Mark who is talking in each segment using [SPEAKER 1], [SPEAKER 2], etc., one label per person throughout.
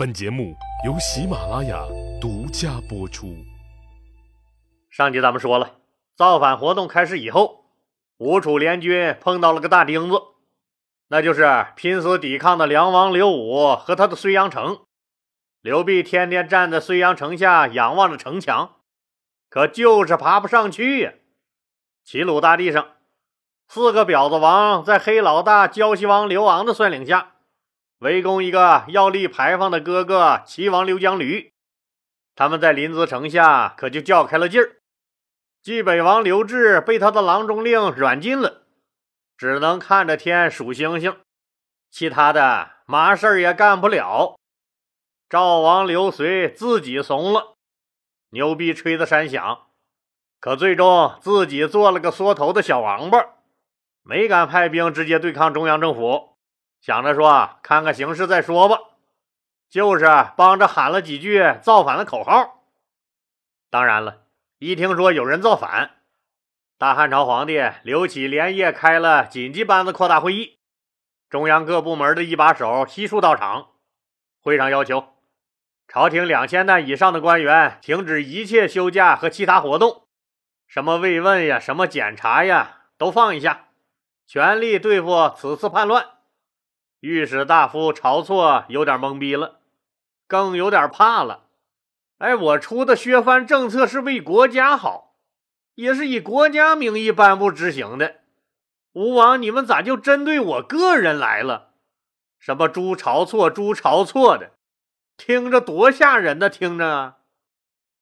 [SPEAKER 1] 本节目由喜马拉雅独家播出。
[SPEAKER 2] 上集咱们说了，造反活动开始以后，吴楚联军碰到了个大钉子，那就是拼死抵抗的梁王刘武和他的睢阳城。刘备天天站在睢阳城下仰望着城墙，可就是爬不上去呀。齐鲁大地上，四个婊子王在黑老大胶西王刘昂的率领下。围攻一个要立牌坊的哥哥齐王刘江驴，他们在临淄城下可就叫开了劲儿。冀北王刘志被他的郎中令软禁了，只能看着天数星星，其他的嘛事儿也干不了。赵王刘随自己怂了，牛逼吹得山响，可最终自己做了个缩头的小王八，没敢派兵直接对抗中央政府。想着说，看看形势再说吧，就是帮着喊了几句造反的口号。当然了，一听说有人造反，大汉朝皇帝刘启连夜开了紧急班子扩大会议，中央各部门的一把手悉数到场。会上要求，朝廷两千担以上的官员停止一切休假和其他活动，什么慰问呀，什么检查呀，都放一下，全力对付此次叛乱。御史大夫晁错有点懵逼了，更有点怕了。哎，我出的削藩政策是为国家好，也是以国家名义颁布执行的。吴王，你们咋就针对我个人来了？什么诛晁错、诛晁错的，听着多吓人呢！听着啊，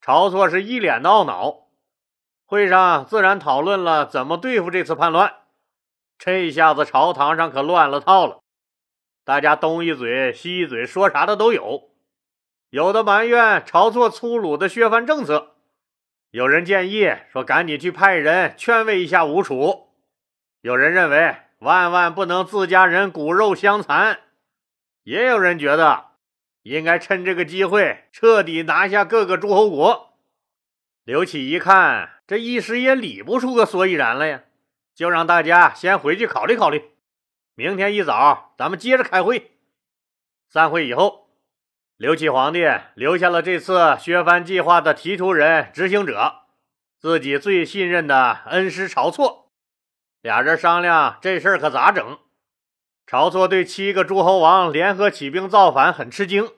[SPEAKER 2] 晁错是一脸的懊恼。会上自然讨论了怎么对付这次叛乱。这下子朝堂上可乱了套了。大家东一嘴西一嘴，说啥的都有。有的埋怨晁错粗鲁的削藩政策，有人建议说赶紧去派人劝慰一下吴楚。有人认为万万不能自家人骨肉相残，也有人觉得应该趁这个机会彻底拿下各个诸侯国。刘启一看，这一时也理不出个所以然来呀，就让大家先回去考虑考虑。明天一早，咱们接着开会。散会以后，刘启皇帝留下了这次削藩计划的提出人、执行者，自己最信任的恩师晁错。俩人商量这事儿可咋整。晁错对七个诸侯王联合起兵造反很吃惊。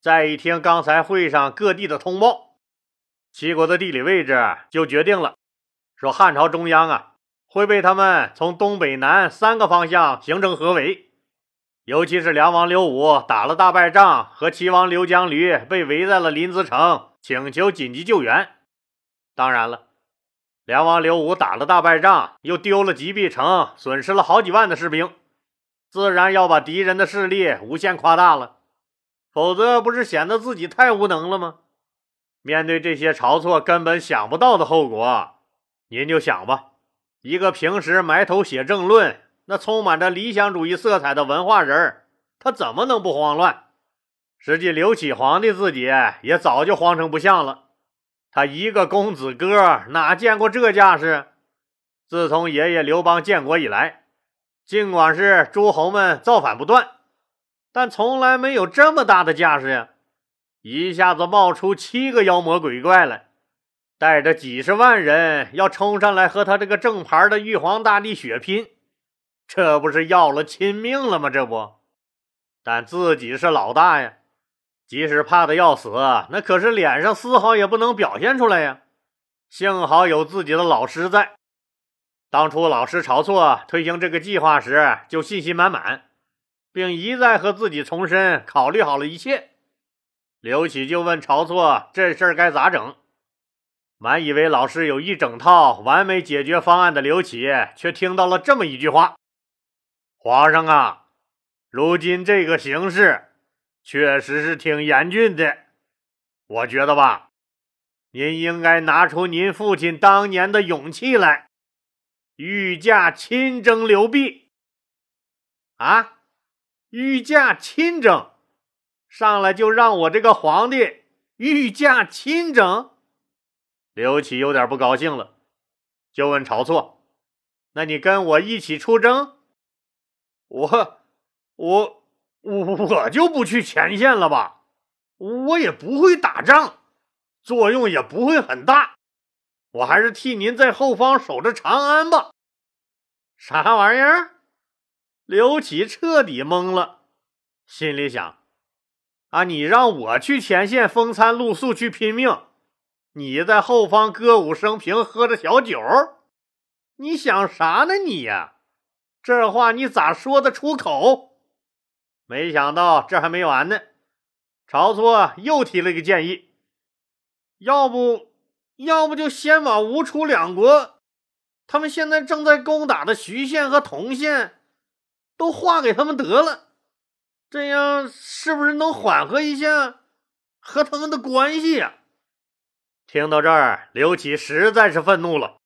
[SPEAKER 2] 再一听刚才会上各地的通报，齐国的地理位置就决定了，说汉朝中央啊。会被他们从东北南三个方向形成合围，尤其是梁王刘武打了大败仗，和齐王刘江驴被围在了临淄城，请求紧急救援。当然了，梁王刘武打了大败仗，又丢了吉壁城，损失了好几万的士兵，自然要把敌人的势力无限夸大了，否则不是显得自己太无能了吗？面对这些晁错根本想不到的后果，您就想吧。一个平时埋头写政论、那充满着理想主义色彩的文化人他怎么能不慌乱？实际刘启皇帝自己也早就慌成不像了。他一个公子哥哪见过这架势？自从爷爷刘邦建国以来，尽管是诸侯们造反不断，但从来没有这么大的架势呀！一下子冒出七个妖魔鬼怪来。带着几十万人要冲上来和他这个正牌的玉皇大帝血拼，这不是要了亲命了吗？这不，但自己是老大呀，即使怕的要死，那可是脸上丝毫也不能表现出来呀。幸好有自己的老师在，当初老师晁错推行这个计划时就信心满满，并一再和自己重申考虑好了一切。刘启就问晁错：“这事儿该咋整？”满以为老师有一整套完美解决方案的刘启，却听到了这么一句话：“皇上啊，如今这个形势确实是挺严峻的。我觉得吧，您应该拿出您父亲当年的勇气来，御驾亲征刘备。啊，御驾亲征，上来就让我这个皇帝御驾亲征。”刘启有点不高兴了，就问晁错：“那你跟我一起出征？”“我，我，我我就不去前线了吧，我也不会打仗，作用也不会很大，我还是替您在后方守着长安吧。啥玩意儿？刘启彻底懵了，心里想：啊，你让我去前线风餐露宿去拼命，你在后方歌舞升平，喝着小酒，你想啥呢你呀？这话你咋说得出口？没想到这还没完呢，晁错又提了一个建议，要不要不就先把吴楚两国。他们现在正在攻打的徐县和同县，都划给他们得了，这样是不是能缓和一下和他们的关系呀？听到这儿，刘启实在是愤怒了，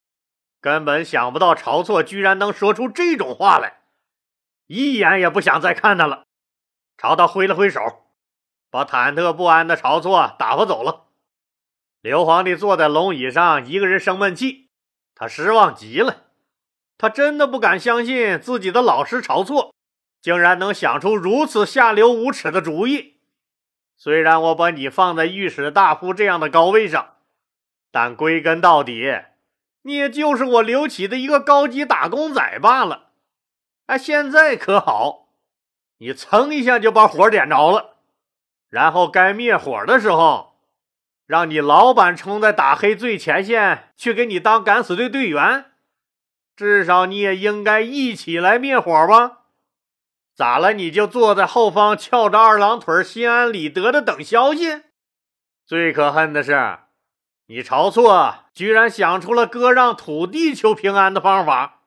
[SPEAKER 2] 根本想不到晁错居然能说出这种话来，一眼也不想再看他了，朝他挥了挥手，把忐忑不安的晁错打发走了。刘皇帝坐在龙椅上，一个人生闷气。他失望极了，他真的不敢相信自己的老师晁错竟然能想出如此下流无耻的主意。虽然我把你放在御史大夫这样的高位上，但归根到底，你也就是我刘启的一个高级打工仔罢了。哎，现在可好，你蹭一下就把火点着了，然后该灭火的时候。让你老板冲在打黑最前线去给你当敢死队队员，至少你也应该一起来灭火吧？咋了？你就坐在后方翘着二郎腿，心安理得的等消息？最可恨的是，你晁错居然想出了割让土地求平安的方法，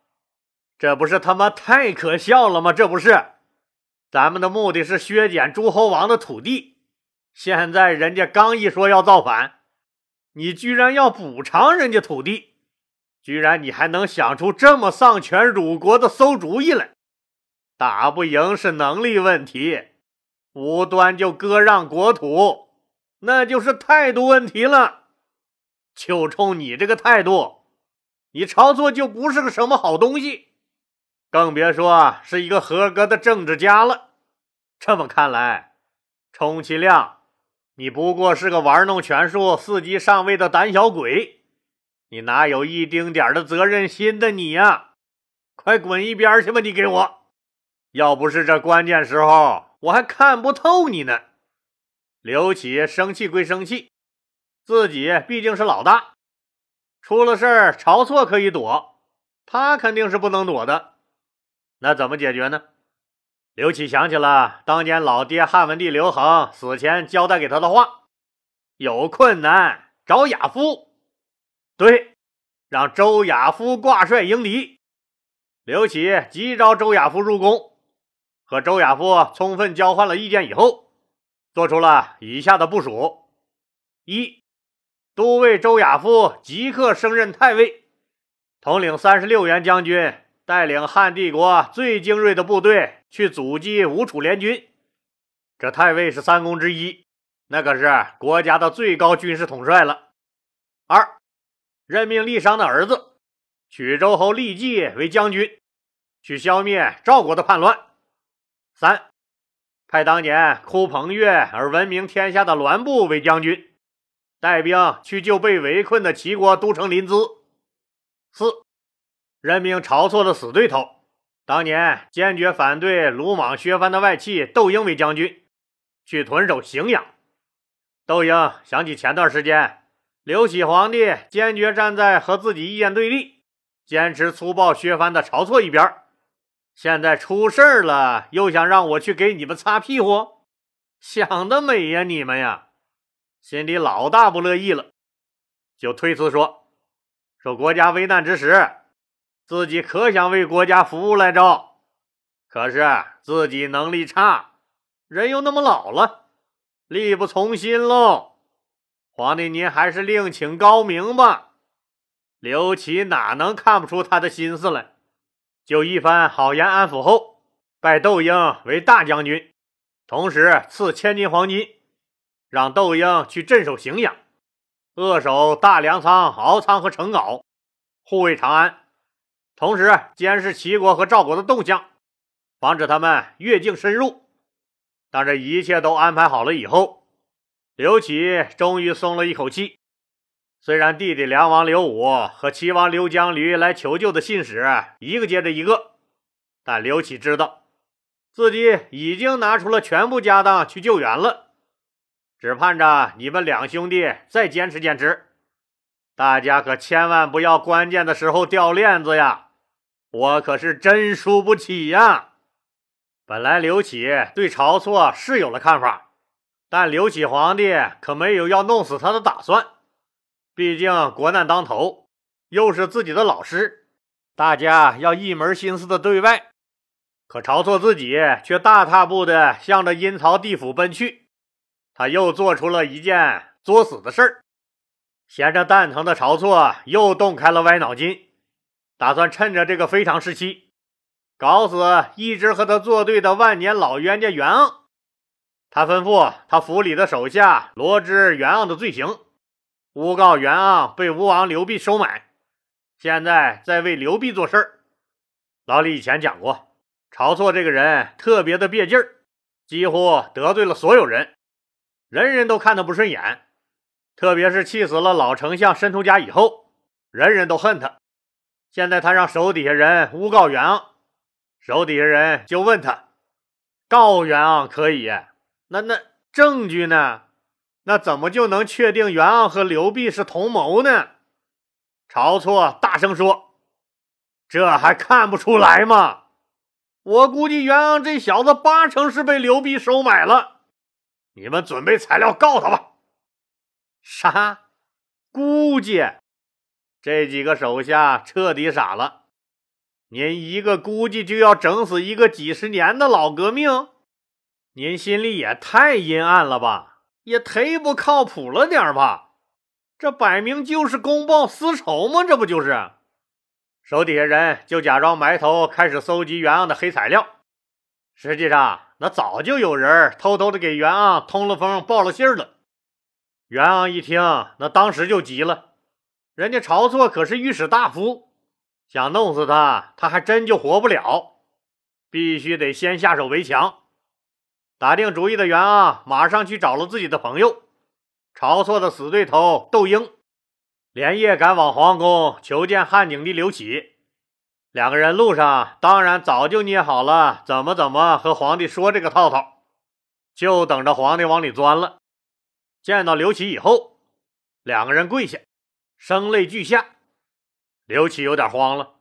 [SPEAKER 2] 这不是他妈太可笑了吗？这不是，咱们的目的是削减诸侯王的土地。现在人家刚一说要造反，你居然要补偿人家土地，居然你还能想出这么丧权辱国的馊主意来！打不赢是能力问题，无端就割让国土，那就是态度问题了。就冲你这个态度，你晁错就不是个什么好东西，更别说是一个合格的政治家了。这么看来，充其量……你不过是个玩弄权术、伺机上位的胆小鬼，你哪有一丁点的责任心的你呀？快滚一边去吧！你给我，要不是这关键时候，我还看不透你呢。刘启生气归生气，自己毕竟是老大，出了事儿，晁错可以躲，他肯定是不能躲的。那怎么解决呢？刘启想起了当年老爹汉文帝刘恒死前交代给他的话：“有困难找亚夫。”对，让周亚夫挂帅迎敌。刘启急召周亚夫入宫，和周亚夫充分交换了意见以后，做出了以下的部署：一，都尉周亚夫即刻升任太尉，统领三十六员将军。带领汉帝国最精锐的部队去阻击吴楚联军，这太尉是三公之一，那可是国家的最高军事统帅了。二，任命郦商的儿子曲周侯郦季为将军，去消灭赵国的叛乱。三，派当年哭彭越而闻名天下的栾布为将军，带兵去救被围困的齐国都城临淄。四。任命晁错的死对头，当年坚决反对鲁莽削藩的外戚窦婴为将军，去屯守荥阳。窦婴想起前段时间刘启皇帝坚决站在和自己意见对立、坚持粗暴削藩的晁错一边，现在出事儿了，又想让我去给你们擦屁股，想得美呀你们呀！心里老大不乐意了，就推辞说：“说国家危难之时。”自己可想为国家服务来着，可是自己能力差，人又那么老了，力不从心喽。皇帝您还是另请高明吧。刘启哪能看不出他的心思来？就一番好言安抚后，拜窦婴为大将军，同时赐千金黄金，让窦婴去镇守荥阳，扼守大粮仓、敖仓和成皋，护卫长安。同时监视齐国和赵国的动向，防止他们越境深入。当这一切都安排好了以后，刘启终于松了一口气。虽然弟弟梁王刘武和齐王刘江驴来求救的信使一个接着一个，但刘启知道自己已经拿出了全部家当去救援了，只盼着你们两兄弟再坚持坚持。大家可千万不要关键的时候掉链子呀！我可是真输不起呀！本来刘启对晁错是有了看法，但刘启皇帝可没有要弄死他的打算。毕竟国难当头，又是自己的老师，大家要一门心思的对外。可晁错自己却大踏步的向着阴曹地府奔去，他又做出了一件作死的事儿。闲着蛋疼的晁错又动开了歪脑筋，打算趁着这个非常时期，搞死一直和他作对的万年老冤家袁盎。他吩咐他府里的手下罗织袁盎的罪行。诬告袁盎被吴王刘濞收买，现在在为刘濞做事儿。老李以前讲过，晁错这个人特别的别劲儿，几乎得罪了所有人，人人都看他不顺眼。特别是气死了老丞相申屠家以后，人人都恨他。现在他让手底下人诬告袁盎，手底下人就问他：告袁盎可以，那那证据呢？那怎么就能确定袁盎和刘濞是同谋呢？晁错大声说：“这还看不出来吗？我估计袁盎这小子八成是被刘濞收买了。你们准备材料告他吧。”啥？估计？这几个手下彻底傻了。您一个估计就要整死一个几十年的老革命？您心里也太阴暗了吧！也忒不靠谱了点吧？这摆明就是公报私仇吗？这不就是？手底下人就假装埋头开始搜集袁盎的黑材料，实际上那早就有人偷偷的给袁盎通了风、报了信了。袁盎一听，那当时就急了，人家晁错可是御史大夫，想弄死他，他还真就活不了，必须得先下手为强。打定主意的袁盎马上去找了自己的朋友晁错的死对头窦婴，连夜赶往皇宫求见汉景帝刘启。两个人路上当然早就捏好了怎么怎么和皇帝说这个套套，就等着皇帝往里钻了。见到刘启以后，两个人跪下，声泪俱下。刘启有点慌了，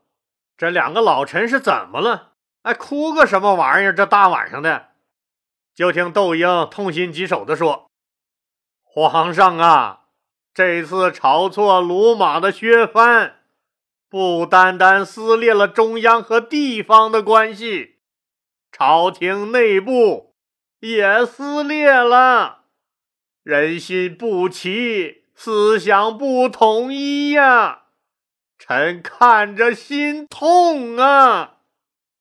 [SPEAKER 2] 这两个老臣是怎么了？哎，哭个什么玩意儿？这大晚上的。就听窦婴痛心疾首地说：“皇上啊，这次晁错鲁莽的削藩，不单单撕裂了中央和地方的关系，朝廷内部也撕裂了，人心不齐，思想不统一呀！臣看着心痛啊！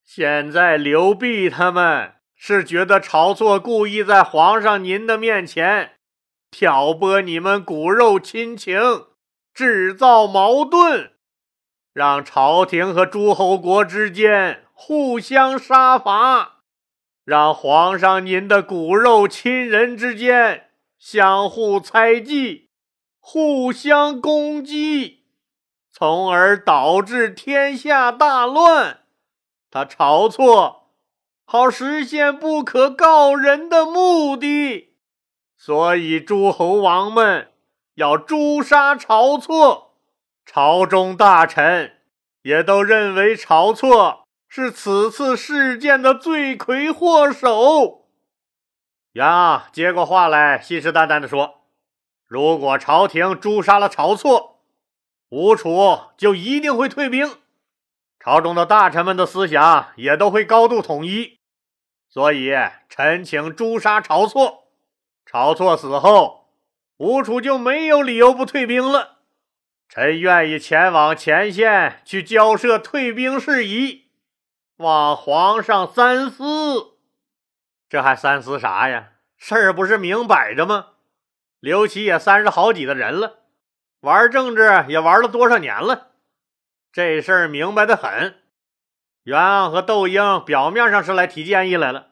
[SPEAKER 2] 现在刘弼他们……”是觉得晁错故意在皇上您的面前挑拨你们骨肉亲情，制造矛盾，让朝廷和诸侯国之间互相杀伐，让皇上您的骨肉亲人之间相互猜忌、互相攻击，从而导致天下大乱。他晁错。好实现不可告人的目的，所以诸侯王们要诛杀晁错。朝中大臣也都认为晁错是此次事件的罪魁祸首。袁盎接过话来，信誓旦旦地说：“如果朝廷诛杀了晁错，吴楚就一定会退兵。朝中的大臣们的思想也都会高度统一。”所以，臣请诛杀晁错。晁错死后，吴楚就没有理由不退兵了。臣愿意前往前线去交涉退兵事宜，望皇上三思。这还三思啥呀？事儿不是明摆着吗？刘琦也三十好几的人了，玩政治也玩了多少年了？这事儿明白的很。袁盎和窦婴表面上是来提建议来了，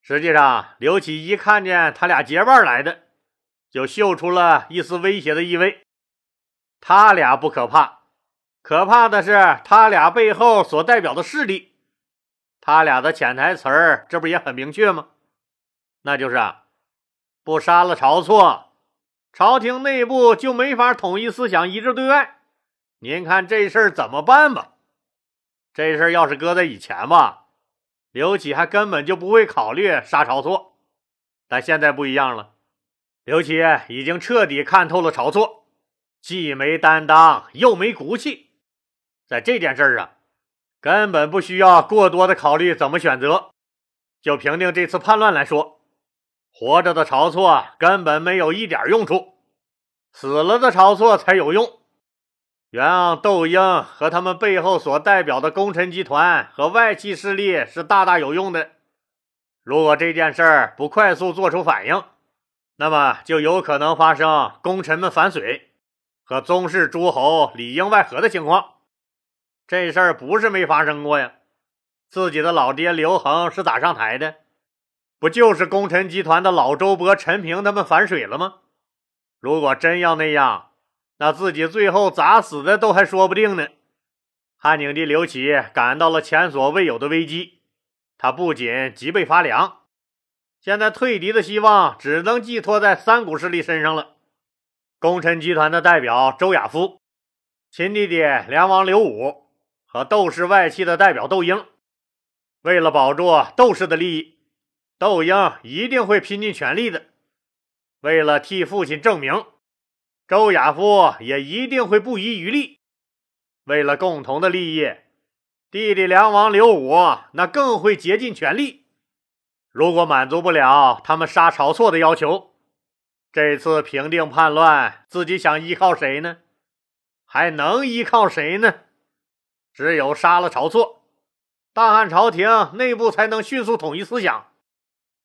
[SPEAKER 2] 实际上，刘启一看见他俩结伴来的，就嗅出了一丝威胁的意味。他俩不可怕，可怕的是他俩背后所代表的势力。他俩的潜台词儿，这不也很明确吗？那就是啊，不杀了晁错，朝廷内部就没法统一思想、一致对外。您看这事儿怎么办吧？这事儿要是搁在以前吧，刘启还根本就不会考虑杀晁错。但现在不一样了，刘启已经彻底看透了晁错，既没担当又没骨气，在这件事儿啊，根本不需要过多的考虑怎么选择。就评定这次叛乱来说。活着的晁错根本没有一点用处，死了的晁错才有用。袁盎、窦婴和他们背后所代表的功臣集团和外戚势力是大大有用的。如果这件事儿不快速做出反应，那么就有可能发生功臣们反水和宗室诸侯里应外合的情况。这事儿不是没发生过呀，自己的老爹刘恒是咋上台的？不就是功臣集团的老周勃、陈平他们反水了吗？如果真要那样，那自己最后咋死的都还说不定呢。汉景帝刘启感到了前所未有的危机，他不仅脊背发凉，现在退敌的希望只能寄托在三股势力身上了：功臣集团的代表周亚夫、亲弟弟梁王刘武和窦氏外戚的代表窦婴。为了保住窦氏的利益。窦婴一定会拼尽全力的，为了替父亲证明，周亚夫也一定会不遗余力。为了共同的利益，弟弟梁王刘武那更会竭尽全力。如果满足不了他们杀晁错的要求，这次平定叛乱，自己想依靠谁呢？还能依靠谁呢？只有杀了晁错，大汉朝廷内部才能迅速统一思想。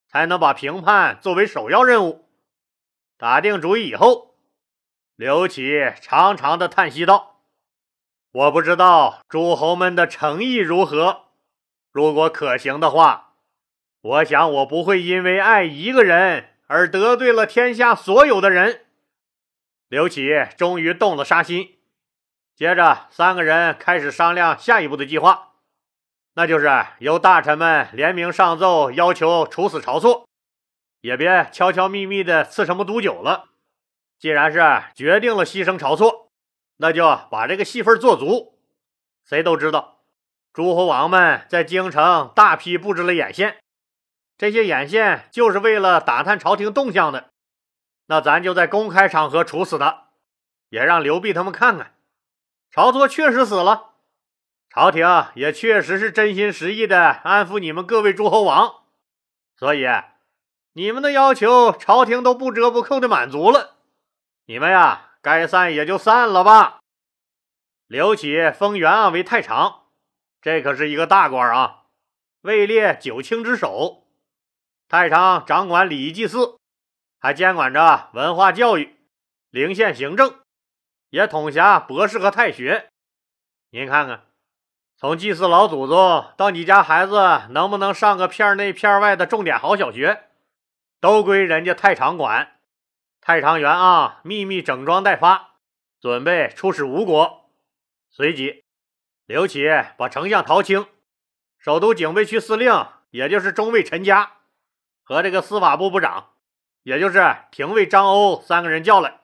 [SPEAKER 2] 才能把平叛作为首要任务。打定主意以后，刘启长长的叹息道：“我不知道诸侯们的诚意如何。如果可行的话，我想我不会因为爱一个人而得罪了天下所有的人。”刘启终于动了杀心。接着，三个人开始商量下一步的计划。那就是由大臣们联名上奏，要求处死晁错，也别悄悄咪咪的赐什么毒酒了。既然是决定了牺牲晁错，那就把这个戏份做足。谁都知道，诸侯王们在京城大批布置了眼线，这些眼线就是为了打探朝廷动向的。那咱就在公开场合处死他，也让刘辟他们看看，晁错确实死了。朝廷也确实是真心实意的安抚你们各位诸侯王，所以你们的要求，朝廷都不折不扣的满足了。你们呀，该散也就散了吧。刘启封袁盎为太常，这可是一个大官啊，位列九卿之首。太常掌管礼仪祭祀，还监管着文化教育、陵县行政，也统辖博士和太学。您看看。从祭祀老祖宗到你家孩子能不能上个片内片外的重点好小学，都归人家太常管。太常元啊，秘密整装待发，准备出使吴国。随即，刘启把丞相陶青、首都警备区司令，也就是中尉陈嘉，和这个司法部部长，也就是廷尉张欧三个人叫来，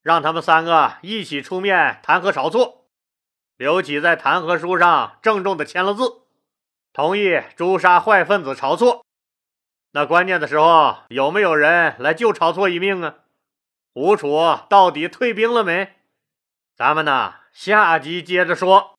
[SPEAKER 2] 让他们三个一起出面弹劾晁错。刘启在弹劾书上郑重的签了字，同意诛杀坏分子晁错。那关键的时候，有没有人来救晁错一命啊？吴楚到底退兵了没？咱们呢，下集接着说。